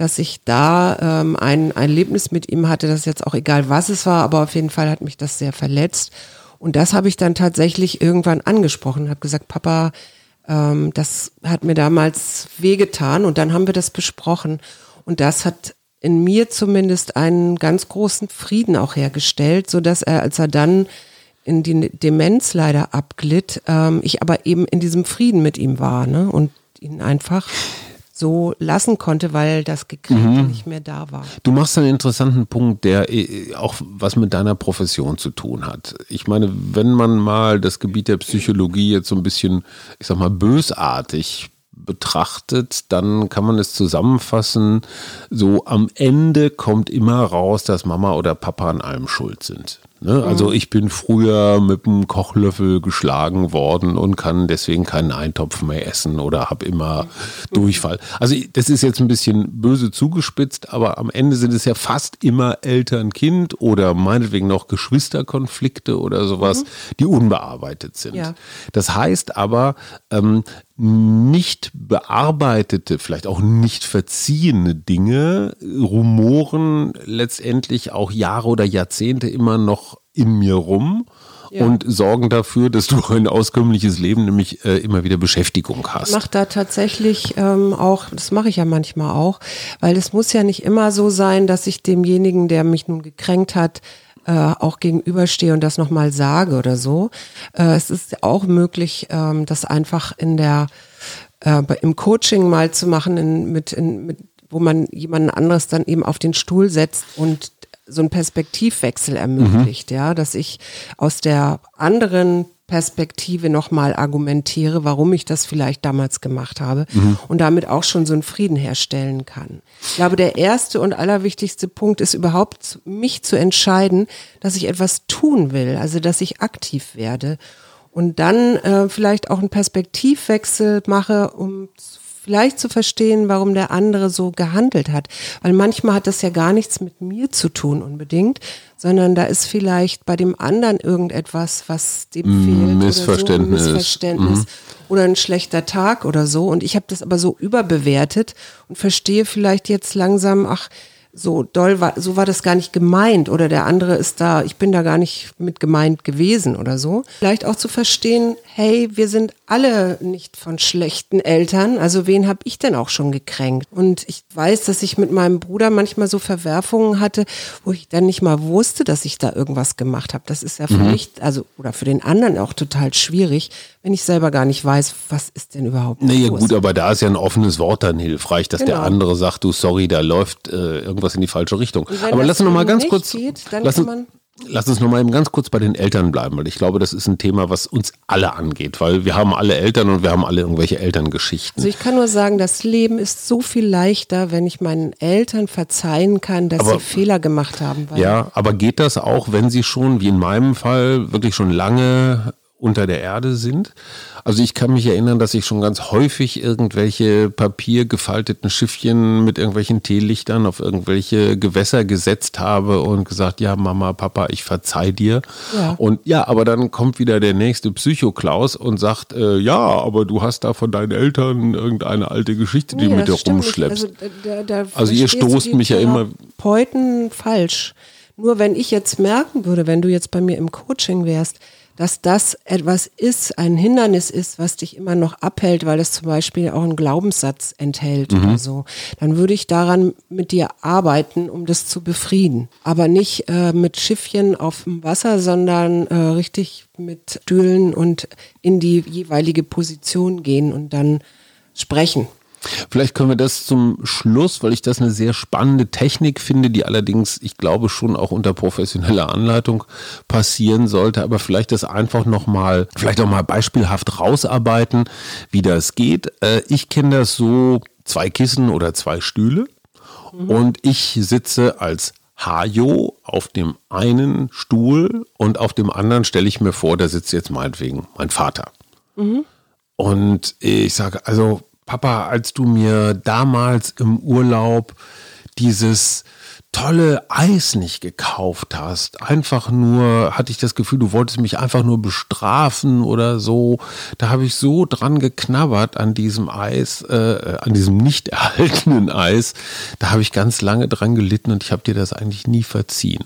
dass ich da ähm, ein, ein Erlebnis mit ihm hatte, das ist jetzt auch egal, was es war, aber auf jeden Fall hat mich das sehr verletzt. Und das habe ich dann tatsächlich irgendwann angesprochen, habe gesagt, Papa, ähm, das hat mir damals wehgetan und dann haben wir das besprochen. Und das hat in mir zumindest einen ganz großen Frieden auch hergestellt, so dass er, als er dann in die Demenz leider abglitt, ähm, ich aber eben in diesem Frieden mit ihm war ne? und ihn einfach so lassen konnte, weil das Gekränkte nicht mehr da war. Du machst einen interessanten Punkt, der äh, auch was mit deiner Profession zu tun hat. Ich meine, wenn man mal das Gebiet der Psychologie jetzt so ein bisschen, ich sag mal, bösartig betrachtet, dann kann man es zusammenfassen, so am Ende kommt immer raus, dass Mama oder Papa an allem schuld sind. Ne? Also ich bin früher mit einem Kochlöffel geschlagen worden und kann deswegen keinen Eintopf mehr essen oder habe immer Durchfall. Also das ist jetzt ein bisschen böse zugespitzt, aber am Ende sind es ja fast immer Eltern-Kind oder meinetwegen noch Geschwisterkonflikte oder sowas, die unbearbeitet sind. Ja. Das heißt aber, ähm, nicht bearbeitete, vielleicht auch nicht verziehene Dinge rumoren letztendlich auch Jahre oder Jahrzehnte immer noch in mir rum Ja. und sorgen dafür, dass du ein auskömmliches Leben, nämlich äh, immer wieder Beschäftigung Ich hast. mache da tatsächlich ähm, auch, das mache ich ja manchmal auch, weil es muss ja nicht immer so sein, dass ich demjenigen, der mich nun gekränkt hat, äh, auch gegenüberstehe und das nochmal sage oder so. Äh, es ist auch möglich, ähm, das einfach in der äh, im Coaching mal zu machen, in, mit, in, mit, wo man jemanden anderes dann eben auf den Stuhl setzt und so einen Perspektivwechsel ermöglicht, ja, dass ich aus der anderen Perspektive nochmal argumentiere, warum ich das vielleicht damals gemacht habe und damit auch schon so einen Frieden herstellen kann. Ich glaube, der erste und allerwichtigste Punkt ist überhaupt, mich zu entscheiden, dass ich etwas tun will, also dass ich aktiv werde und dann äh, vielleicht auch einen Perspektivwechsel mache, um z- vielleicht zu verstehen, warum der andere so gehandelt hat. Weil manchmal hat das ja gar nichts mit mir zu tun unbedingt, sondern da ist vielleicht bei dem anderen irgendetwas, was dem fehlt. Missverständnis. Oder so, ein Missverständnis oder ein schlechter Tag oder so. Und ich habe das aber so überbewertet und verstehe vielleicht jetzt langsam, ach, so doll war, so war das gar nicht gemeint oder der andere ist da, ich bin da gar nicht mit gemeint gewesen oder so. Vielleicht auch zu verstehen, hey, wir sind alle nicht von schlechten Eltern, also wen habe ich denn auch schon gekränkt? Und ich weiß, dass ich mit meinem Bruder manchmal so Verwerfungen hatte, wo ich dann nicht mal wusste, dass ich da irgendwas gemacht habe. Das ist ja für mich, also oder für den anderen auch total schwierig, wenn ich selber gar nicht weiß, was ist denn überhaupt Naja los. gut, aber da ist ja ein offenes Wort dann hilfreich, dass der Genau. andere sagt, du sorry, da läuft äh, irgendwas in die falsche Richtung. Aber lass uns noch mal ganz kurz, geht, lass, lass uns noch mal eben ganz kurz bei den Eltern bleiben, weil ich glaube, das ist ein Thema, was uns alle angeht, weil wir haben alle Eltern und wir haben alle irgendwelche Elterngeschichten. Also ich kann nur sagen, das Leben ist so viel leichter, wenn ich meinen Eltern verzeihen kann, dass Aber- sie Fehler gemacht haben. Ja, aber geht das auch, wenn sie schon, wie in meinem Fall, wirklich schon lange unter der Erde sind? Also ich kann mich erinnern, dass ich schon ganz häufig irgendwelche papiergefalteten Schiffchen mit irgendwelchen Teelichtern auf irgendwelche Gewässer gesetzt habe und gesagt, ja, Mama, Papa, ich verzeih dir. Ja. Und ja, aber dann kommt wieder der nächste Psychoklaus und sagt, äh, ja, aber du hast da von deinen Eltern irgendeine alte Geschichte, die Nee, mit dir nicht. rumschleppst. Also, da, da Also ihr stoßt mich ja immer- Therapeuten falsch. Nur wenn ich jetzt merken würde, wenn du jetzt bei mir im Coaching wärst, dass das etwas ist, ein Hindernis ist, was dich immer noch abhält, weil es zum Beispiel auch einen Glaubenssatz enthält Mhm. oder so, dann würde ich daran mit dir arbeiten, um das zu befrieden. Aber nicht äh, mit Schiffchen auf dem Wasser, sondern äh, richtig mit Stühlen und in die jeweilige Position gehen und dann sprechen. Vielleicht können wir das zum Schluss, weil ich das eine sehr spannende Technik finde, die allerdings, ich glaube, schon auch unter professioneller Anleitung passieren sollte, aber vielleicht das einfach nochmal, vielleicht auch mal beispielhaft rausarbeiten, wie das geht. Äh, ich kenne das so, zwei Kissen oder zwei Stühle mhm. und ich sitze als Hajo auf dem einen Stuhl und auf dem anderen stelle ich mir vor, da sitzt jetzt meinetwegen mein Vater. Mhm. Und ich sage, also Papa, als du mir damals im Urlaub dieses tolle Eis nicht gekauft hast. Einfach nur hatte ich das Gefühl, du wolltest mich einfach nur bestrafen oder so. Da habe ich so dran geknabbert an diesem Eis, äh, an diesem nicht erhaltenen Eis. Da habe ich ganz lange dran gelitten und ich habe dir das eigentlich nie verziehen.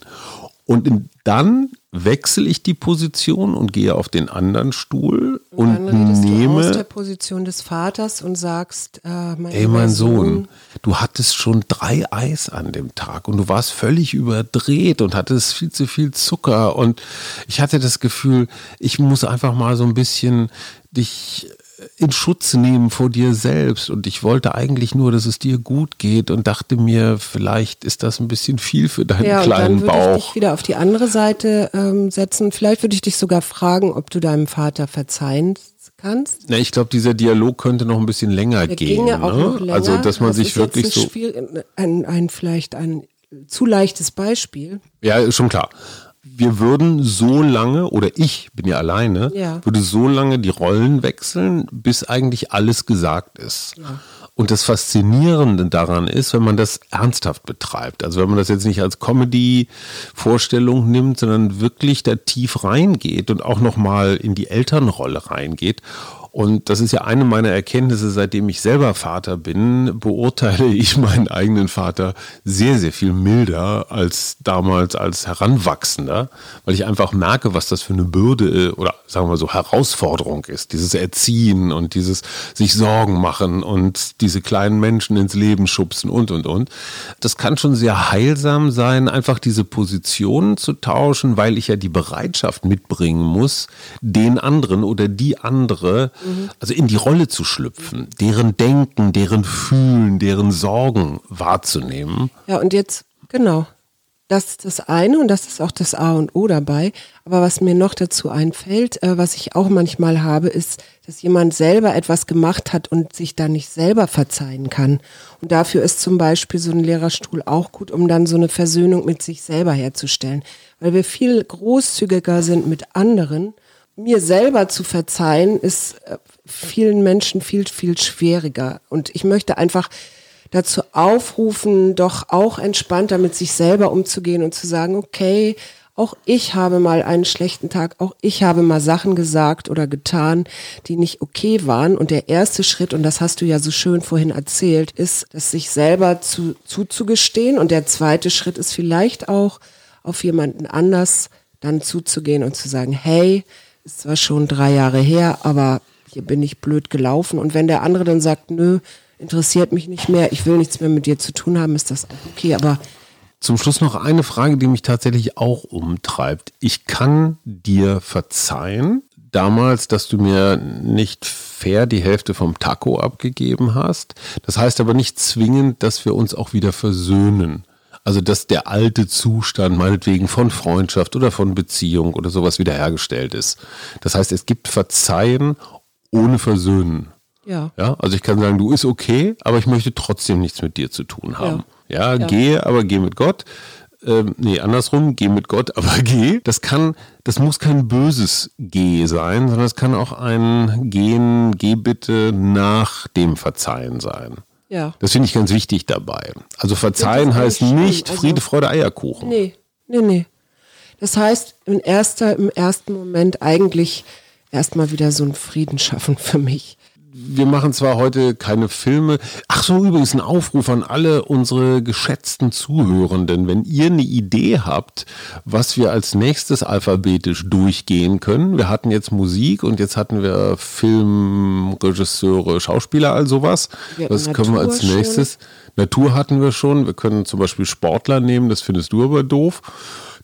Und dann wechsle ich die Position und gehe auf den anderen Stuhl und, und dann nehme du aus der Position des Vaters und sagst, äh, mein ey mein Sohn, Sohn, du hattest schon drei Eis an dem Tag und du warst völlig überdreht und hattest viel zu viel Zucker. Und ich hatte das Gefühl, ich muss einfach mal so ein bisschen dich in Schutz nehmen vor dir selbst. Und ich wollte eigentlich nur, dass es dir gut geht und dachte mir, vielleicht ist das ein bisschen viel für deinen ja, kleinen dann Bauch. würde ich dich wieder auf die andere Seite ähm, setzen. Vielleicht würde ich dich sogar fragen, ob du deinem Vater verzeihen kannst. Na, ich glaube, dieser Dialog könnte noch ein bisschen länger Der gehen. Ne? länger. Also, dass man das sich wirklich so. Spiel, ein, ein, vielleicht ein zu leichtes Beispiel. Ja, ist schon klar wir würden so lange, oder ich bin ja alleine, ja. würde so lange die Rollen wechseln, bis eigentlich alles gesagt ist. Ja. Und das Faszinierende daran ist, wenn man das ernsthaft betreibt. Also wenn man das jetzt nicht als Comedy-Vorstellung nimmt, sondern wirklich da tief reingeht und auch nochmal in die Elternrolle reingeht und das ist ja eine meiner Erkenntnisse, seitdem ich selber Vater bin, beurteile ich meinen eigenen Vater sehr, sehr viel milder als damals als Heranwachsender, weil ich einfach merke, was das für eine Bürde äh, oder sagen wir so Herausforderung ist. Dieses Erziehen und dieses sich Sorgen machen und diese kleinen Menschen ins Leben schubsen und, und, und. Das kann schon sehr heilsam sein, einfach diese Positionen zu tauschen, weil ich ja die Bereitschaft mitbringen muss, den anderen oder die andere also in die Rolle zu schlüpfen, deren Denken, deren Fühlen, deren Sorgen wahrzunehmen. Ja, und jetzt, genau. Das ist das eine und das ist auch das A und O dabei. Aber was mir noch dazu einfällt, äh, was ich auch manchmal habe, ist, dass jemand selber etwas gemacht hat und sich dann nicht selber verzeihen kann. Und dafür ist zum Beispiel so ein Lehrerstuhl auch gut, um dann so eine Versöhnung mit sich selber herzustellen. Weil wir viel großzügiger sind mit anderen mir selber zu verzeihen, ist äh, vielen Menschen viel, viel schwieriger. Und ich möchte einfach dazu aufrufen, doch auch entspannter mit sich selber umzugehen und zu sagen, okay, auch ich habe mal einen schlechten Tag, auch ich habe mal Sachen gesagt oder getan, die nicht okay waren. Und der erste Schritt, und das hast du ja so schön vorhin erzählt, ist, das sich selber zu, zuzugestehen. Und der zweite Schritt ist vielleicht auch, auf jemanden anders dann zuzugehen und zu sagen, hey, ist zwar schon drei Jahre her, aber hier bin ich blöd gelaufen. Und wenn der andere dann sagt, nö, interessiert mich nicht mehr, ich will nichts mehr mit dir zu tun haben, ist das auch okay. Aber zum Schluss noch eine Frage, die mich tatsächlich auch umtreibt. Ich kann dir verzeihen, damals, dass du mir nicht fair die Hälfte vom Taco abgegeben hast. Das heißt aber nicht zwingend, dass wir uns auch wieder versöhnen. Also dass der alte Zustand meinetwegen von Freundschaft oder von Beziehung oder sowas wiederhergestellt ist. Das heißt, es gibt Verzeihen ohne Versöhnen. Ja. ja. Also ich kann sagen, du ist okay, aber ich möchte trotzdem nichts mit dir zu tun haben. Ja, ja, ja. gehe, aber geh mit Gott. Ähm, nee, andersrum, geh mit Gott, aber geh. Das kann, das muss kein böses Geh sein, sondern es kann auch ein Gehen, geh bitte nach dem Verzeihen sein. Ja. Das finde ich ganz wichtig dabei. Also verzeihen heißt nicht also, Friede, Freude, Eierkuchen. Nee, nee, nee. Das heißt, im, erster, im ersten Moment eigentlich erstmal wieder so einen Frieden schaffen für mich wir machen zwar heute keine Filme. Ach so, übrigens ein Aufruf an alle unsere geschätzten Zuhörenden. Wenn ihr eine Idee habt, was wir als nächstes alphabetisch durchgehen können. Wir hatten jetzt Musik und jetzt hatten wir Filmregisseure, Schauspieler, all sowas. Was können wir als nächstes? Schon. Natur hatten wir schon. Wir können zum Beispiel Sportler nehmen, das findest du aber doof.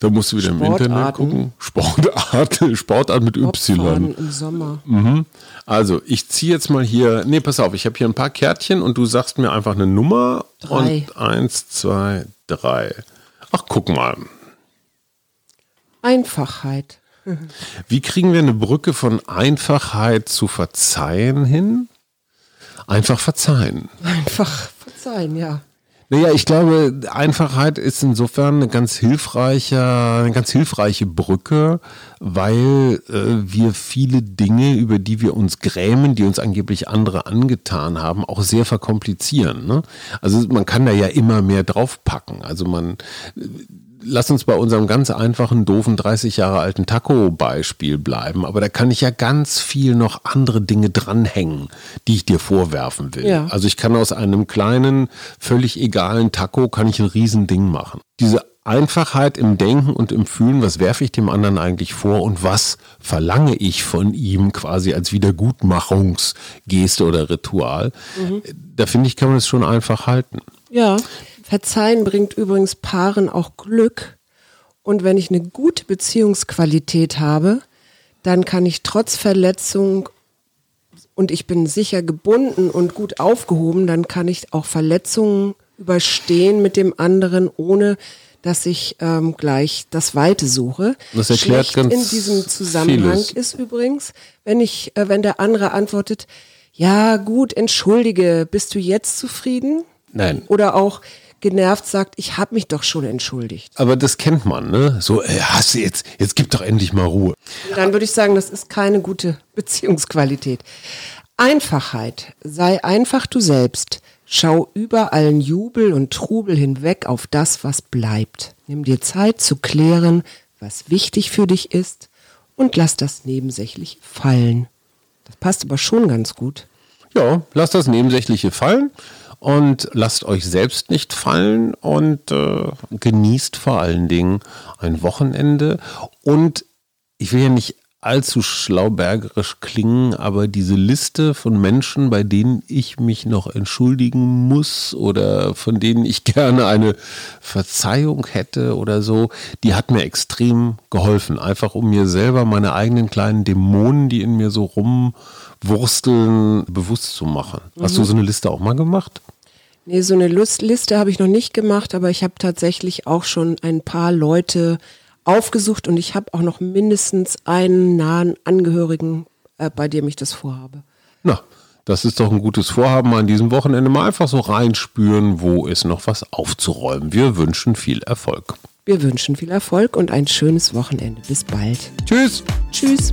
Da musst du wieder im Internet Sportarten. gucken. Sportart, Sportart mit Bobfahren Y. im Sommer. Mhm. Also, ich ziehe jetzt mal hier. Nee, pass auf, ich habe hier ein paar Kärtchen und du sagst mir einfach eine Nummer. Drei. Und eins, zwei, drei. Ach, guck mal. Einfachheit. Wie kriegen wir eine Brücke von Einfachheit zu Verzeihen hin? Einfach verzeihen. Einfach verzeihen, ja. Naja, ich glaube, Einfachheit ist insofern eine ganz hilfreiche, eine ganz hilfreiche Brücke, weil äh, wir viele Dinge, über die wir uns grämen, die uns angeblich andere angetan haben, auch sehr verkomplizieren. Ne? Also man kann da ja immer mehr draufpacken. Also man lass uns bei unserem ganz einfachen, doofen 30 Jahre alten Taco-Beispiel bleiben. Aber da kann ich ja ganz viel noch andere Dinge dranhängen, die ich dir vorwerfen will. Ja. Also ich kann aus einem kleinen, völlig egalen Taco, kann ich ein Riesending machen. Diese Einfachheit im Denken und im Fühlen, was werfe ich dem anderen eigentlich vor und was verlange ich von ihm quasi als Wiedergutmachungsgeste oder Ritual, da finde ich, kann man es schon einfach halten. Ja. Verzeihen bringt übrigens Paaren auch Glück. Und wenn ich eine gute Beziehungsqualität habe, dann kann ich trotz Verletzung und ich bin sicher gebunden und gut aufgehoben, dann kann ich auch Verletzungen überstehen mit dem anderen, ohne dass ich ähm, gleich das Weite suche. Das erklärt Schlecht ganz in diesem Zusammenhang vieles. ist übrigens, wenn ich, äh, wenn der andere antwortet, ja gut, entschuldige, bist du jetzt zufrieden? Nein. Oder auch genervt sagt, ich habe mich doch schon entschuldigt. Aber das kennt man, ne? So, äh, hast du jetzt, jetzt gib doch endlich mal Ruhe. Dann würde ich sagen, das ist keine gute Beziehungsqualität. Einfachheit. Sei einfach du selbst. Schau über allen Jubel und Trubel hinweg auf das, was bleibt. Nimm dir Zeit zu klären, was wichtig für dich ist und lass das Nebensächliche fallen. Das passt aber schon ganz gut. Ja, lasst das Nebensächliche fallen und lasst euch selbst nicht fallen und äh, genießt vor allen Dingen ein Wochenende. Und ich will ja nicht allzu schlaubergerisch klingen, aber diese Liste von Menschen, bei denen ich mich noch entschuldigen muss oder von denen ich gerne eine Verzeihung hätte oder so, die hat mir extrem geholfen. Einfach um mir selber meine eigenen kleinen Dämonen, die in mir so rumwursteln, bewusst zu machen. Hast du so eine Liste auch mal gemacht? Nee, so eine Lust Liste habe ich noch nicht gemacht, aber ich habe tatsächlich auch schon ein paar Leute aufgesucht und ich habe auch noch mindestens einen nahen Angehörigen, äh, bei dem ich das vorhabe. Na, das ist doch ein gutes Vorhaben an diesem Wochenende. Mal einfach so reinspüren, wo ist noch was aufzuräumen. Wir wünschen viel Erfolg. Wir wünschen viel Erfolg und ein schönes Wochenende. Bis bald. Tschüss. Tschüss.